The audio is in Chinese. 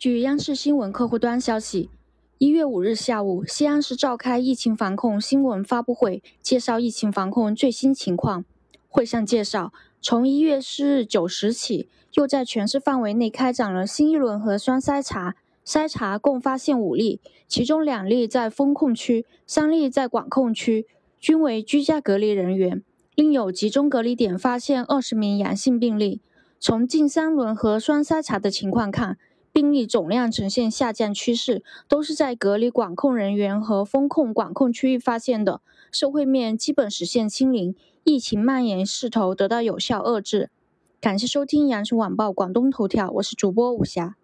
据央视新闻客户端消息，一月五日下午，西安市召开疫情防控新闻发布会，介绍疫情防控最新情况。会上介绍，从一月四日九时起，又在全市范围内开展了新一轮核酸筛查，筛查共发现五例，其中两例在封控区，三例在管控区，均为居家隔离人员。另有集中隔离点发现二十名阳性病例。从近三轮核酸筛查的情况看，病例总量呈现下降趋势，都是在隔离管控人员和风控管控区域发现的，社会面基本实现清零，疫情蔓延势头得到有效遏制。感谢收听羊城晚报广东头条，我是主播武霞。